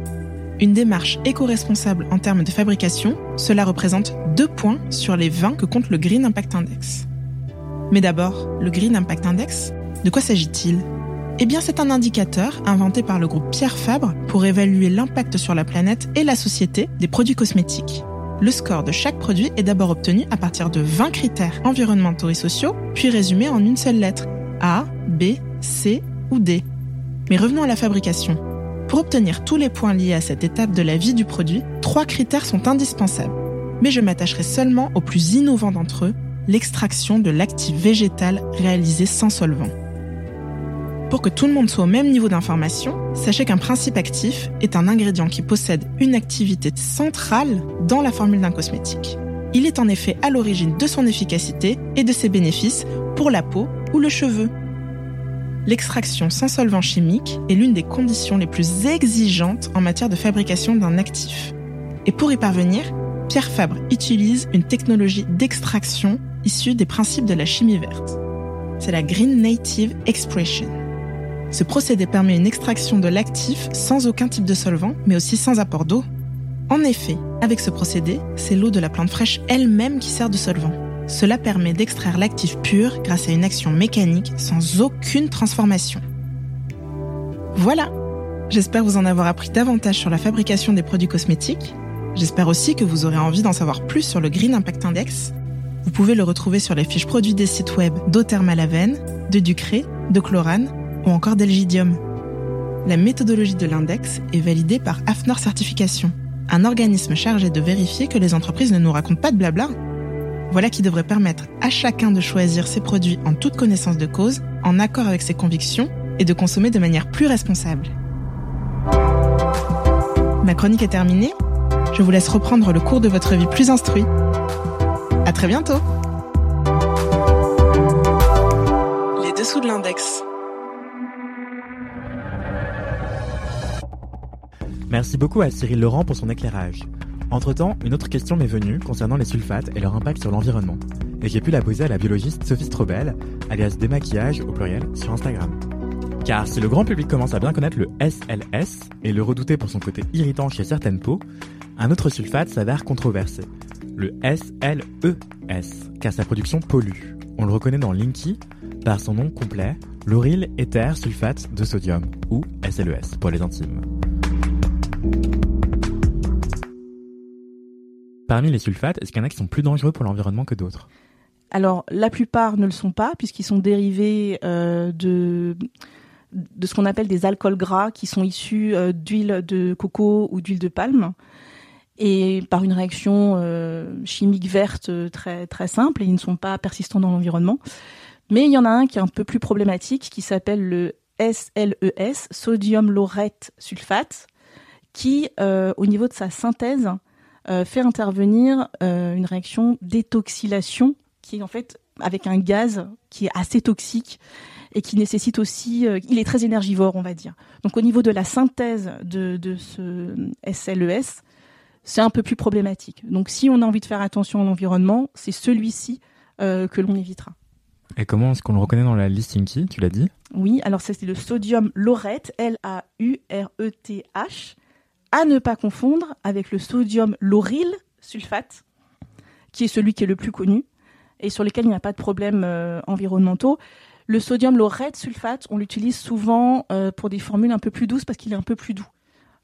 Une démarche éco-responsable en termes de fabrication, cela représente deux points sur les 20 que compte le Green Impact Index. Mais d'abord, le Green Impact Index, de quoi s'agit-il? Eh bien, c'est un indicateur inventé par le groupe Pierre Fabre pour évaluer l'impact sur la planète et la société des produits cosmétiques. Le score de chaque produit est d'abord obtenu à partir de 20 critères environnementaux et sociaux, puis résumé en une seule lettre A, B, C ou D. Mais revenons à la fabrication. Pour obtenir tous les points liés à cette étape de la vie du produit, trois critères sont indispensables. Mais je m'attacherai seulement au plus innovant d'entre eux, l'extraction de l'actif végétal réalisé sans solvant. Pour que tout le monde soit au même niveau d'information, sachez qu'un principe actif est un ingrédient qui possède une activité centrale dans la formule d'un cosmétique. Il est en effet à l'origine de son efficacité et de ses bénéfices pour la peau ou le cheveu l'extraction sans solvant chimique est l'une des conditions les plus exigeantes en matière de fabrication d'un actif. Et pour y parvenir, Pierre Fabre utilise une technologie d'extraction issue des principes de la chimie verte. C'est la Green Native Expression. Ce procédé permet une extraction de l'actif sans aucun type de solvant, mais aussi sans apport d'eau. En effet, avec ce procédé, c'est l'eau de la plante fraîche elle-même qui sert de solvant. Cela permet d'extraire l'actif pur grâce à une action mécanique sans aucune transformation. Voilà J'espère vous en avoir appris davantage sur la fabrication des produits cosmétiques. J'espère aussi que vous aurez envie d'en savoir plus sur le Green Impact Index. Vous pouvez le retrouver sur les fiches produits des sites web d'Othermalaven, de Ducré, de Chlorane ou encore d'Elgidium. La méthodologie de l'index est validée par AFNOR Certification, un organisme chargé de vérifier que les entreprises ne nous racontent pas de blabla. Voilà qui devrait permettre à chacun de choisir ses produits en toute connaissance de cause, en accord avec ses convictions et de consommer de manière plus responsable. Ma chronique est terminée. Je vous laisse reprendre le cours de votre vie plus instruit. À très bientôt. Les dessous de l'index. Merci beaucoup à Cyril Laurent pour son éclairage. Entre-temps, une autre question m'est venue concernant les sulfates et leur impact sur l'environnement, et j'ai pu la poser à la biologiste Sophie Strobel, alias Démaquillage au pluriel, sur Instagram. Car si le grand public commence à bien connaître le SLS et le redouter pour son côté irritant chez certaines peaux, un autre sulfate s'avère controversé, le SLES, car sa production pollue. On le reconnaît dans Linky par son nom complet, lauryl éther sulfate de sodium, ou SLES pour les intimes. Parmi les sulfates, est-ce qu'il y en a qui sont plus dangereux pour l'environnement que d'autres? Alors, la plupart ne le sont pas, puisqu'ils sont dérivés euh, de de ce qu'on appelle des alcools gras qui sont issus euh, d'huile de coco ou d'huile de palme. Et par une réaction euh, chimique verte très très simple et ils ne sont pas persistants dans l'environnement. Mais il y en a un qui est un peu plus problématique qui s'appelle le SLES, sodium laureth sulfate, qui au niveau de sa synthèse fait intervenir une réaction d'étoxylation qui est en fait avec un gaz qui est assez toxique et qui nécessite aussi, euh, il est très énergivore, on va dire. Donc au niveau de la synthèse de, de ce SLES, e c'est un peu plus problématique. Donc si on a envie de faire attention à l'environnement, c'est celui-ci euh, que l'on évitera. Et comment est-ce qu'on le reconnaît dans la listing key Tu l'as dit? Oui, alors c'est le sodium laureth, L-A-U-R-E-T-H, à ne pas confondre avec le sodium lauryl sulfate, qui est celui qui est le plus connu et sur lequel il n'y a pas de problèmes euh, environnementaux. Le sodium laureth sulfate, on l'utilise souvent euh, pour des formules un peu plus douces parce qu'il est un peu plus doux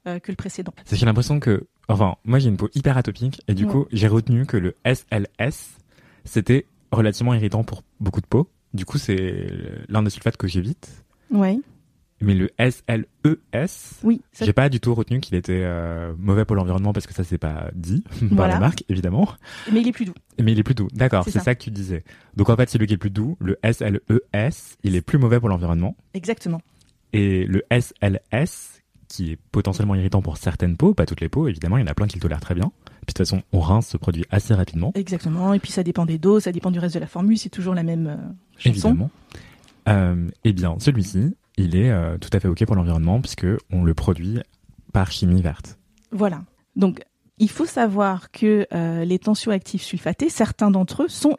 euh, que le précédent. J'ai l'impression que, enfin, moi j'ai une peau hyper atopique et du coup j'ai retenu que le SLS c'était relativement irritant pour beaucoup de peau. Du coup c'est l'un des sulfates que j'évite. Oui. Mais le SLES, oui, j'ai pas du tout retenu qu'il était euh, mauvais pour l'environnement parce que ça c'est pas dit <laughs> par la marque évidemment. Mais il est plus doux. Mais il est plus doux. D'accord, c'est ça. que tu disais. Donc en fait, celui qui est plus doux, le SLES, il est plus mauvais pour l'environnement. Exactement. Et le SLS, qui est potentiellement irritant pour certaines peaux, pas toutes les peaux, évidemment, il y en a plein qui le tolèrent très bien. Puis de toute façon, on rince ce produit assez rapidement. Exactement. Et puis ça dépend des doses, ça dépend du reste de la formule, c'est toujours la même euh, chanson. Évidemment. Euh, eh bien, celui-ci, il est euh, tout à fait OK pour l'environnement puisque on le produit par chimie verte. Voilà. Donc, il faut savoir que euh, les tensioactifs sulfatés, certains d'entre eux sont,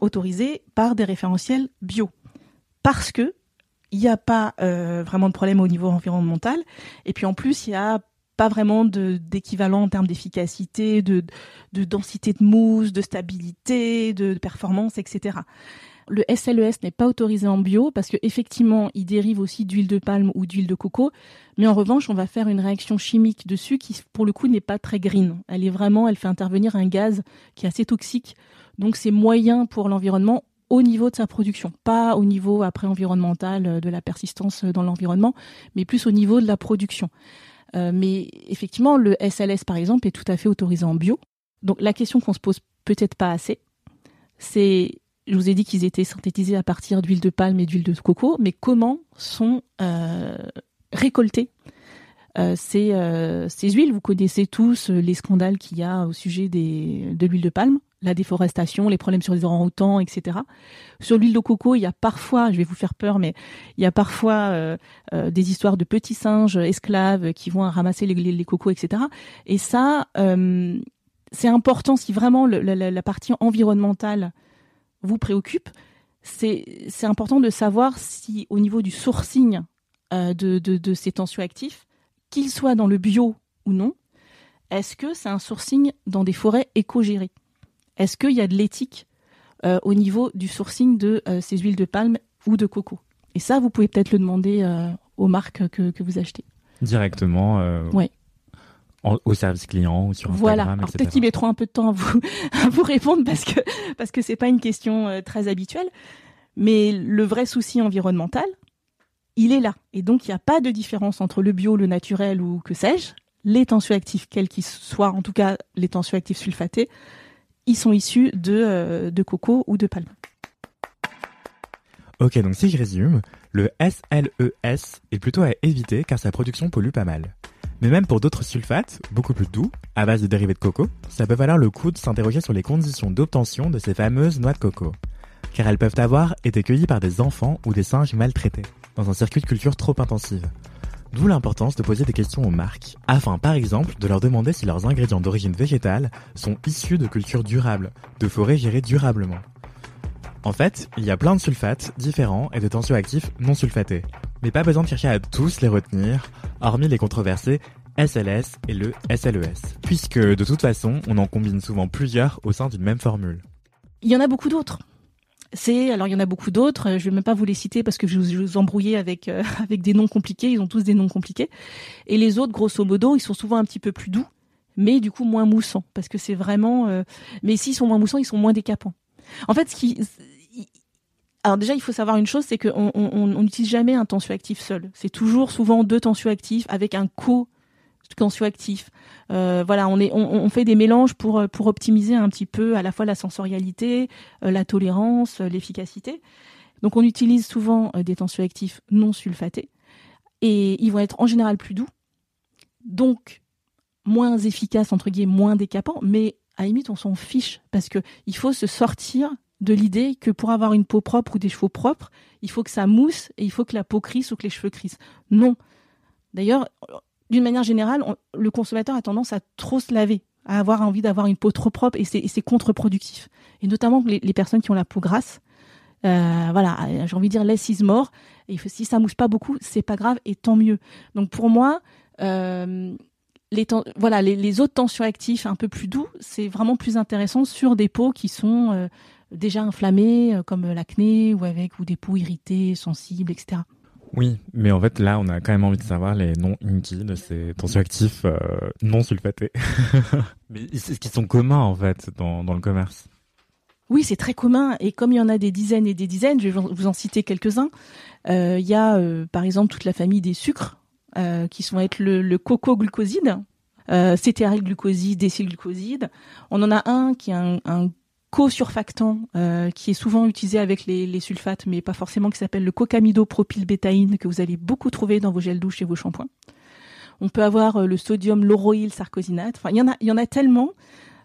autorisés par des référentiels bio. Parce que il n'y a pas euh, vraiment de problème au niveau environnemental. Et puis en plus, il n'y a pas vraiment d'équivalent en termes d'efficacité, de, de, densité de mousse, de stabilité, de performance, etc. Le SLES e n'est pas autorisé en bio parce qu'effectivement, il dérive aussi d'huile de palme ou d'huile de coco. Mais en revanche, on va faire une réaction chimique dessus qui, pour le coup, n'est pas très green. Elle est vraiment, elle fait intervenir un gaz qui est assez toxique. Donc, c'est moyen pour l'environnement au niveau de sa production, pas au niveau après environnemental euh, de la persistance dans l'environnement, mais plus au niveau de la production. Euh, mais effectivement, le SLS par exemple est tout à fait autorisé en bio. Donc la question qu'on se pose peut-être pas assez, c'est je vous ai dit qu'ils étaient synthétisés à partir d'huile de palme et d'huile de coco, mais comment sont euh, récoltées euh, ces, euh, ces, huiles? Vous connaissez tous les scandales qu'il y a au sujet des, de l'huile de palme, la déforestation, les problèmes sur les orang-outans, etc. Sur l'huile de coco, il y a parfois, je vais vous faire peur, mais il y a parfois des histoires de petits singes esclaves qui vont ramasser les, les cocos, etc. Et ça, c'est important si vraiment la, partie environnementale vous préoccupe, c'est important de savoir si au niveau du sourcing euh, de, de, ces tensioactifs, qu'ils soient dans le bio ou non, est-ce que c'est un sourcing dans des forêts éco-gérées? Est-ce qu'il y a de l'éthique euh, au niveau du sourcing de euh, ces huiles de palme ou de coco? Et ça, vous pouvez peut-être le demander aux marques que, que, vous achetez. Directement Au service client ou sur Instagram, voilà. peut-être qu'ils mettront un peu de temps à vous, <laughs> à vous répondre parce que parce que c'est pas une question euh, très habituelle. Mais le vrai souci environnemental, il est là. Et donc il n'y a pas de différence entre le bio, le naturel ou que sais-je. Les tensioactifs, quels qu'ils soient, en tout cas les tensioactifs sulfatés, ils sont issus de, euh, de coco ou de palme. Ok, donc si je résume, le SLES e est plutôt à éviter car sa production pollue pas mal. Mais même pour d'autres sulfates, beaucoup plus doux, à base de dérivés de coco, ça peut valoir le coup de s'interroger sur les conditions d'obtention de ces fameuses noix de coco. Car elles peuvent avoir été cueillies par des enfants ou des singes maltraités, dans un circuit de culture trop intensive. D'où l'importance de poser des questions aux marques, afin par exemple de leur demander si leurs ingrédients d'origine végétale sont issus de cultures durables, de forêts gérées durablement. En fait, il y a plein de sulfates différents et de tensioactifs non sulfatés. Mais pas besoin de chercher à tous les retenir, hormis les controversés SLS et le SLES, puisque de toute façon, on en combine souvent plusieurs au sein d'une même formule. Il y en a beaucoup d'autres. C'est alors il y en a beaucoup d'autres. Je vais même pas vous les citer parce que je vous, embrouiller avec euh, <laughs> avec des noms compliqués. Ils ont tous des noms compliqués. Et les autres, grosso modo, ils sont souvent un petit peu plus doux, mais du coup moins moussants parce que c'est vraiment. Euh, mais s'ils sont moins moussants, ils sont moins décapants. En fait, ce qui alors déjà, il faut savoir une chose, c'est qu'on n'utilise jamais un tensioactif seul. C'est toujours souvent deux tensioactifs avec un co tensioactif. Euh, voilà, on, fait des mélanges pour, optimiser un petit peu à la fois la sensorialité, euh, la tolérance, euh, l'efficacité. Donc on utilise souvent des tensioactifs non sulfatés et ils vont être en général plus doux, donc moins efficaces entre guillemets, moins décapants, mais à limite on s'en fiche parce que il faut se sortir de l'idée que pour avoir une peau propre ou des cheveux propres, il faut que ça mousse et il faut que la peau crisse ou que les cheveux crissent. Non. D'ailleurs, d'une manière générale, le consommateur a tendance à trop se laver, à avoir envie d'avoir une peau trop propre et c'est contre-productif. Et notamment les, personnes qui ont la peau grasse. Euh, voilà, j'ai envie de dire less is more. Et si ça mousse pas beaucoup, c'est pas grave et tant mieux. Donc pour moi, euh, les, voilà, les, autres tensions actifs un peu plus doux, c'est vraiment plus intéressant sur des peaux qui sont euh, déjà inflammés, euh, comme l'acné, ou avec ou des peaux irritées, sensibles, etc. Oui, mais en fait, là, on a quand même envie de savoir les noms Inky de ces tensioactifs euh, non sulfatés. <laughs> mais qui sont communs, en fait, dans, dans le commerce? Oui, c'est très commun. Et comme il y en a des dizaines et des dizaines, je vais vous en citer quelques-uns. Euh, il y a, par exemple, toute la famille des sucres, qui sont être le, le coco-glucoside, euh, cétéaryl-glucoside, décylglucoside. On en a un qui est un, un co-surfactant euh, qui est souvent utilisé avec les, sulfates, mais pas forcément, qui s'appelle le cocamidopropylbétaïne, que vous allez beaucoup trouver dans vos gels douche et vos shampoings. On peut avoir euh, le sodium lauroyl sarcosinate. Enfin, il y en a, il y en a tellement.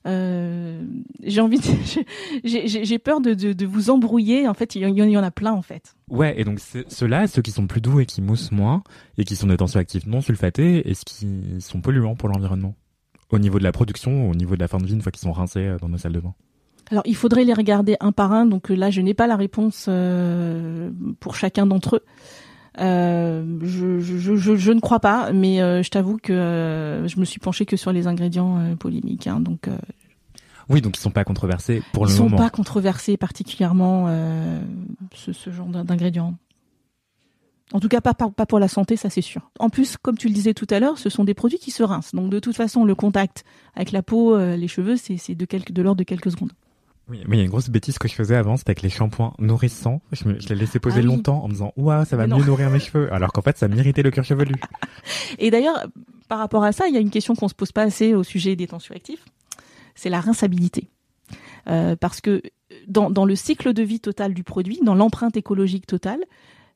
Euh, j'ai envie, <laughs> j'ai peur de, vous embrouiller. En fait, il y, en a plein en fait. Ouais, et donc ceux-là, ceux qui sont plus doux et qui moussent moins, et qui sont des tensioactifs non sulfatés, est-ce qu'ils sont polluants pour l'environnement Au niveau de la production, au niveau de la fin de vie, une fois qu'ils sont rincés dans nos salles de bain alors il faudrait les regarder un par un, donc là je n'ai pas la réponse euh, pour chacun d'entre eux. Euh, je, je, je, je, ne crois pas, mais euh, je t'avoue que euh, je me suis penchée que sur les ingrédients euh, polémiques. Hein, donc, oui, donc ils sont pas controversés pour le moment. Ils sont pas controversés particulièrement ce, ce, genre d'ingrédients. En tout cas, pas, pas, pour la santé, ça c'est sûr. En plus, comme tu le disais tout à l'heure, ce sont des produits qui se rincent. Donc de toute façon, le contact avec la peau, les cheveux, c'est de, quelques, de l'ordre de quelques secondes. Oui, mais il y a une grosse bêtise que je faisais avant, c'était avec les shampoings nourrissants. Je, me, je les laissais poser ah longtemps en me disant, ouah, ça va mieux nourrir mes cheveux. Alors qu'en fait, ça m'irritait le cuir chevelu. <laughs> Et d'ailleurs, par rapport à ça, il y a une question qu'on se pose pas assez au sujet des tensions actifs. C'est la rinçabilité. Euh, parce que dans, dans le cycle de vie total du produit, dans l'empreinte écologique totale,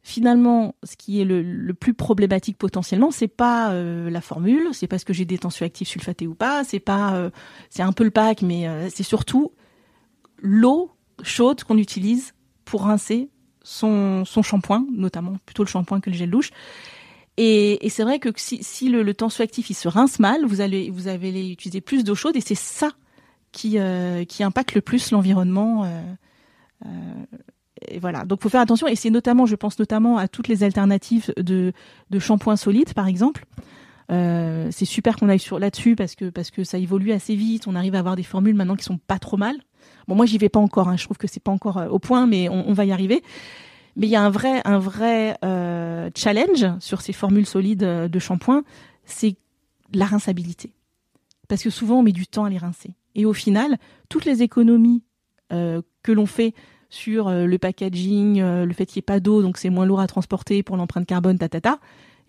finalement, ce qui est le, le plus problématique potentiellement, c'est pas euh, la formule, c'est pas ce que j'ai des tensioactifs sulfatés ou pas, c'est pas, euh, c'est un peu le pack, mais euh, c'est surtout l'eau chaude qu'on utilise pour rincer son, son shampoing, notamment plutôt le shampoing que le gel douche. Et, et c'est vrai que si, si le, le tensioactif il se rince mal, vous allez vous allez utiliser plus d'eau chaude et c'est ça qui, euh, qui impactent le plus l'environnement. et voilà, donc faut faire attention. Et c'est notamment, je pense notamment à toutes les alternatives de, de shampoing solide, par exemple. c'est super qu'on aille là-dessus parce que parce que ça évolue assez vite. On arrive à avoir des formules maintenant qui sont pas trop mal. Bon, moi j'y vais pas encore. Hein. Je trouve que c'est pas encore au point, mais on, va y arriver. Mais il y a un vrai, un vrai euh, challenge sur ces formules solides euh, de shampoing, c'est la rinçabilité. Parce que souvent, on met du temps à les rincer. Et au final, toutes les économies euh, que l'on fait sur euh, le packaging, euh, le fait qu'il n'y ait pas d'eau, donc c'est moins lourd à transporter pour l'empreinte carbone, ta, ta, ta,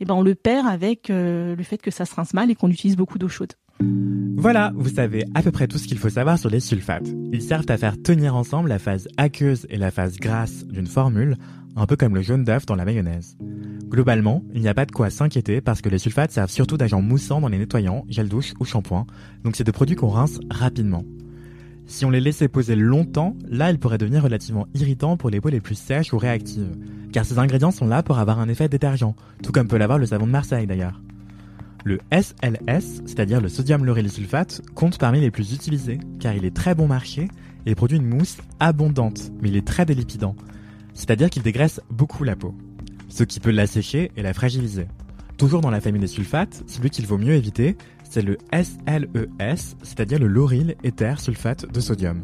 eh ben on le perd avec le fait que ça se rince mal et qu'on utilise beaucoup d'eau chaude. Voilà, vous savez à peu près tout ce qu'il faut savoir sur les sulfates. Ils servent à faire tenir ensemble la phase aqueuse et la phase grasse d'une formule, un peu comme le jaune d'œuf dans la mayonnaise. Globalement, il n'y a pas de quoi s'inquiéter parce que les sulfates servent surtout d'agents moussants dans les nettoyants, gel douche ou shampoing, donc c'est des produits qu'on rince rapidement. Si on les laissait poser longtemps, là ils pourraient devenir relativement irritants pour les peaux les plus sèches ou réactives, car ces ingrédients sont là pour avoir un effet détergent, tout comme peut l'avoir le savon de Marseille d'ailleurs. Le SLS, c'est-à-dire le sodium lauryl sulfate, compte parmi les plus utilisés car il est très bon marché et produit une mousse abondante, mais il est très délipidant, c'est-à-dire qu'il dégraisse beaucoup la peau, ce qui peut l'assécher et la fragiliser. Toujours dans la famille des sulfates, celui qu'il vaut mieux éviter, c'est le SLES, c'est-à-dire le lauryl éther sulfate de sodium.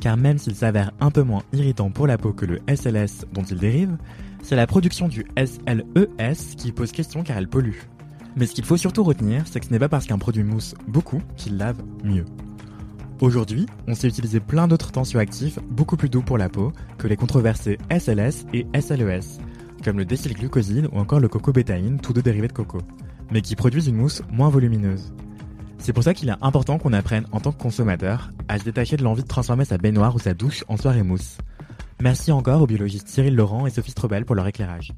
Car même s'il s'avère un peu moins irritant pour la peau que le SLS dont il dérive, c'est la production du SLES qui pose question car elle pollue. Mais ce qu'il faut surtout retenir, c'est que ce n'est pas parce qu'un produit mousse beaucoup qu'il lave mieux. Aujourd'hui, on sait utiliser plein d'autres tensioactifs beaucoup plus doux pour la peau que les controversés SLS et SLES, comme le décylglucoside ou encore le cocobétaïne, tous deux dérivés de coco, mais qui produisent une mousse moins volumineuse. C'est pour ça qu'il est important qu'on apprenne en tant que consommateur à se détacher de l'envie de transformer sa baignoire ou sa douche en soirée mousse. Merci encore aux biologistes Cyril Laurent et Sophie Strobel pour leur éclairage.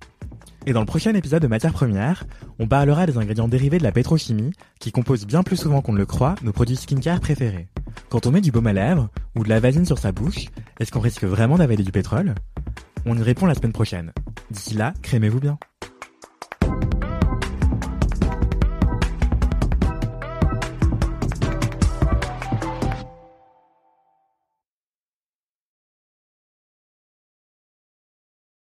Et dans le prochain épisode de Matières Premières, on parlera des ingrédients dérivés de la pétrochimie qui composent bien plus souvent qu'on ne le croit nos produits skincare préférés. Quand on met du baume à lèvres ou de la vasine sur sa bouche, est-ce qu'on risque vraiment d'avaler du pétrole? On y répond la semaine prochaine. D'ici là, crémez-vous bien.